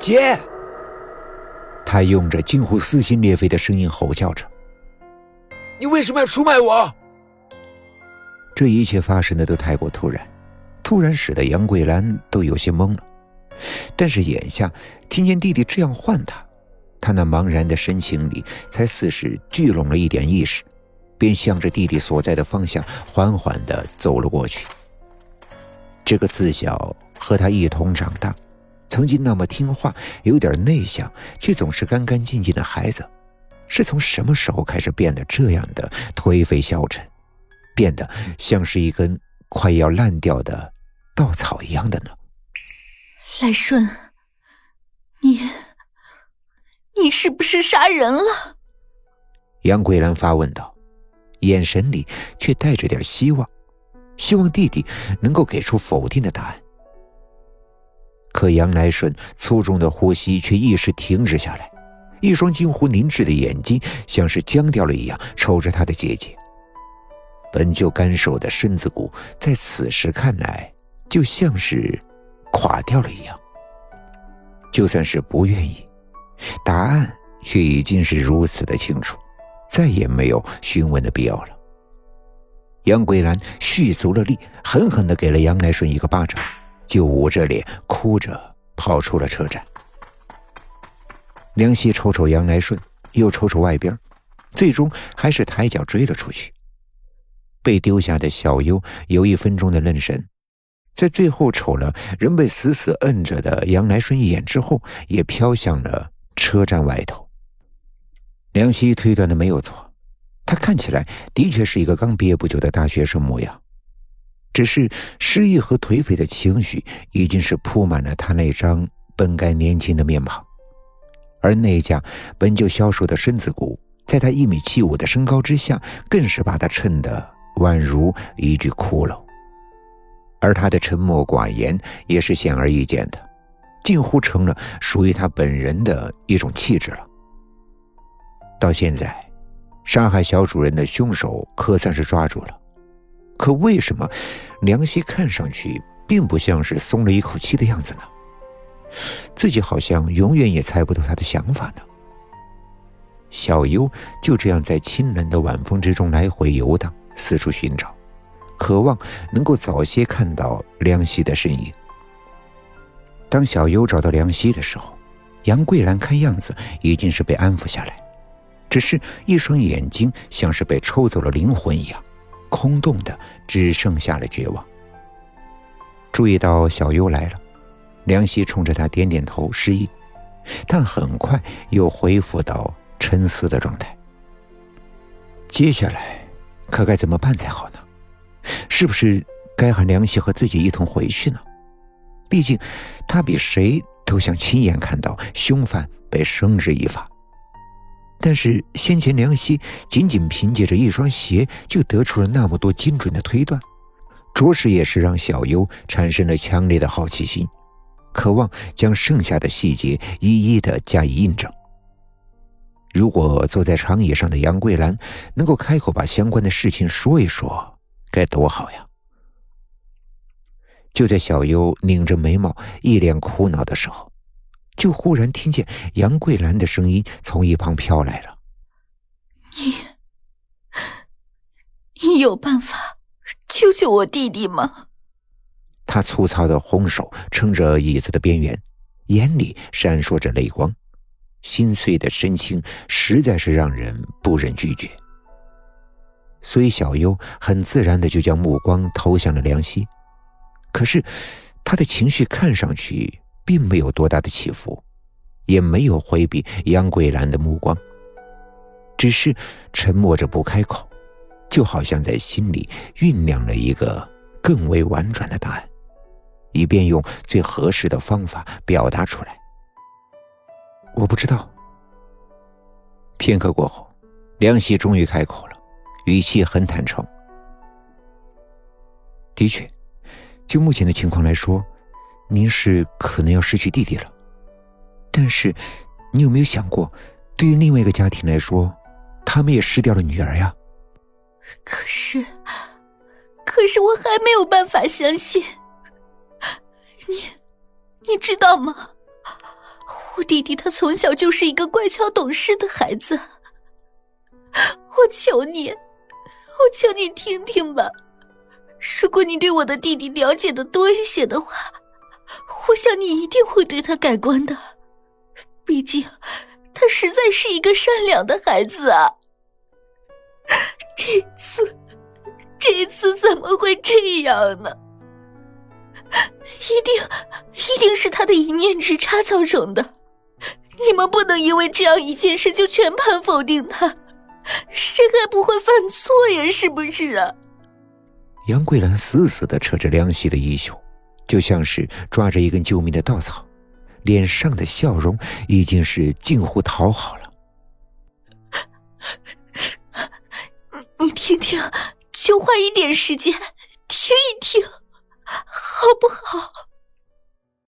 姐！他用着近乎撕心裂肺的声音吼叫着：“你为什么要出卖我？”这一切发生的都太过突然，突然使得杨桂兰都有些懵了。但是眼下听见弟弟这样唤他，他那茫然的神情里才似是聚拢了一点意识，便向着弟弟所在的方向缓缓地走了过去。这个自小和他一同长大，曾经那么听话、有点内向，却总是干干净净的孩子，是从什么时候开始变得这样的颓废消沉，变得像是一根快要烂掉的稻草一样的呢？来顺，你，你是不是杀人了？杨桂兰发问道，眼神里却带着点希望，希望弟弟能够给出否定的答案。可杨来顺粗重的呼吸却一时停止下来，一双近乎凝滞的眼睛像是僵掉了一样瞅着他的姐姐。本就干瘦的身子骨，在此时看来，就像是……垮掉了一样。就算是不愿意，答案却已经是如此的清楚，再也没有询问的必要了。杨桂兰蓄足了力，狠狠的给了杨来顺一个巴掌，就捂着脸哭着跑出了车站。梁希瞅瞅杨来顺，又瞅瞅外边，最终还是抬脚追了出去。被丢下的小优有一分钟的愣神。在最后瞅了仍被死死摁着的杨来顺一眼之后，也飘向了车站外头。梁希推断的没有错，他看起来的确是一个刚毕业不久的大学生模样，只是失意和颓废的情绪已经是铺满了他那张本该年轻的面庞，而那架本就消瘦的身子骨，在他一米七五的身高之下，更是把他衬得宛如一具骷髅。而他的沉默寡言也是显而易见的，近乎成了属于他本人的一种气质了。到现在，杀害小主人的凶手可算是抓住了，可为什么梁希看上去并不像是松了一口气的样子呢？自己好像永远也猜不透他的想法呢。小优就这样在清冷的晚风之中来回游荡，四处寻找。渴望能够早些看到梁希的身影。当小优找到梁希的时候，杨桂兰看样子已经是被安抚下来，只是一双眼睛像是被抽走了灵魂一样，空洞的，只剩下了绝望。注意到小优来了，梁希冲着他点点头示意，但很快又恢复到沉思的状态。接下来可该怎么办才好呢？是不是该喊梁希和自己一同回去呢？毕竟他比谁都想亲眼看到凶犯被绳之以法。但是先前梁希仅仅凭借着一双鞋就得出了那么多精准的推断，着实也是让小优产生了强烈的好奇心，渴望将剩下的细节一一的加以印证。如果坐在长椅上的杨桂兰能够开口把相关的事情说一说。该多好呀！就在小优拧着眉毛、一脸苦恼的时候，就忽然听见杨桂兰的声音从一旁飘来了：“你，你有办法救救我弟弟吗？”他粗糙的红手撑着椅子的边缘，眼里闪烁着泪光，心碎的神情实在是让人不忍拒绝。所以，小优很自然的就将目光投向了梁希，可是他的情绪看上去并没有多大的起伏，也没有回避杨桂兰的目光，只是沉默着不开口，就好像在心里酝酿了一个更为婉转的答案，以便用最合适的方法表达出来。我不知道。片刻过后，梁希终于开口了。语气很坦诚。的确，就目前的情况来说，您是可能要失去弟弟了。但是，你有没有想过，对于另外一个家庭来说，他们也失掉了女儿呀？可是，可是我还没有办法相信。你，你知道吗？我弟弟他从小就是一个乖巧懂事的孩子。我求你，我求你听听吧。如果你对我的弟弟了解的多一些的话，我想你一定会对他改观的。毕竟，他实在是一个善良的孩子啊。这次，这次怎么会这样呢？一定，一定是他的一念之差造成的。你们不能因为这样一件事就全盘否定他。谁还不会犯错呀？是不是啊？杨桂兰死死的扯着梁希的衣袖，就像是抓着一根救命的稻草，脸上的笑容已经是近乎讨好了。你听听，就花一点时间听一听，好不好？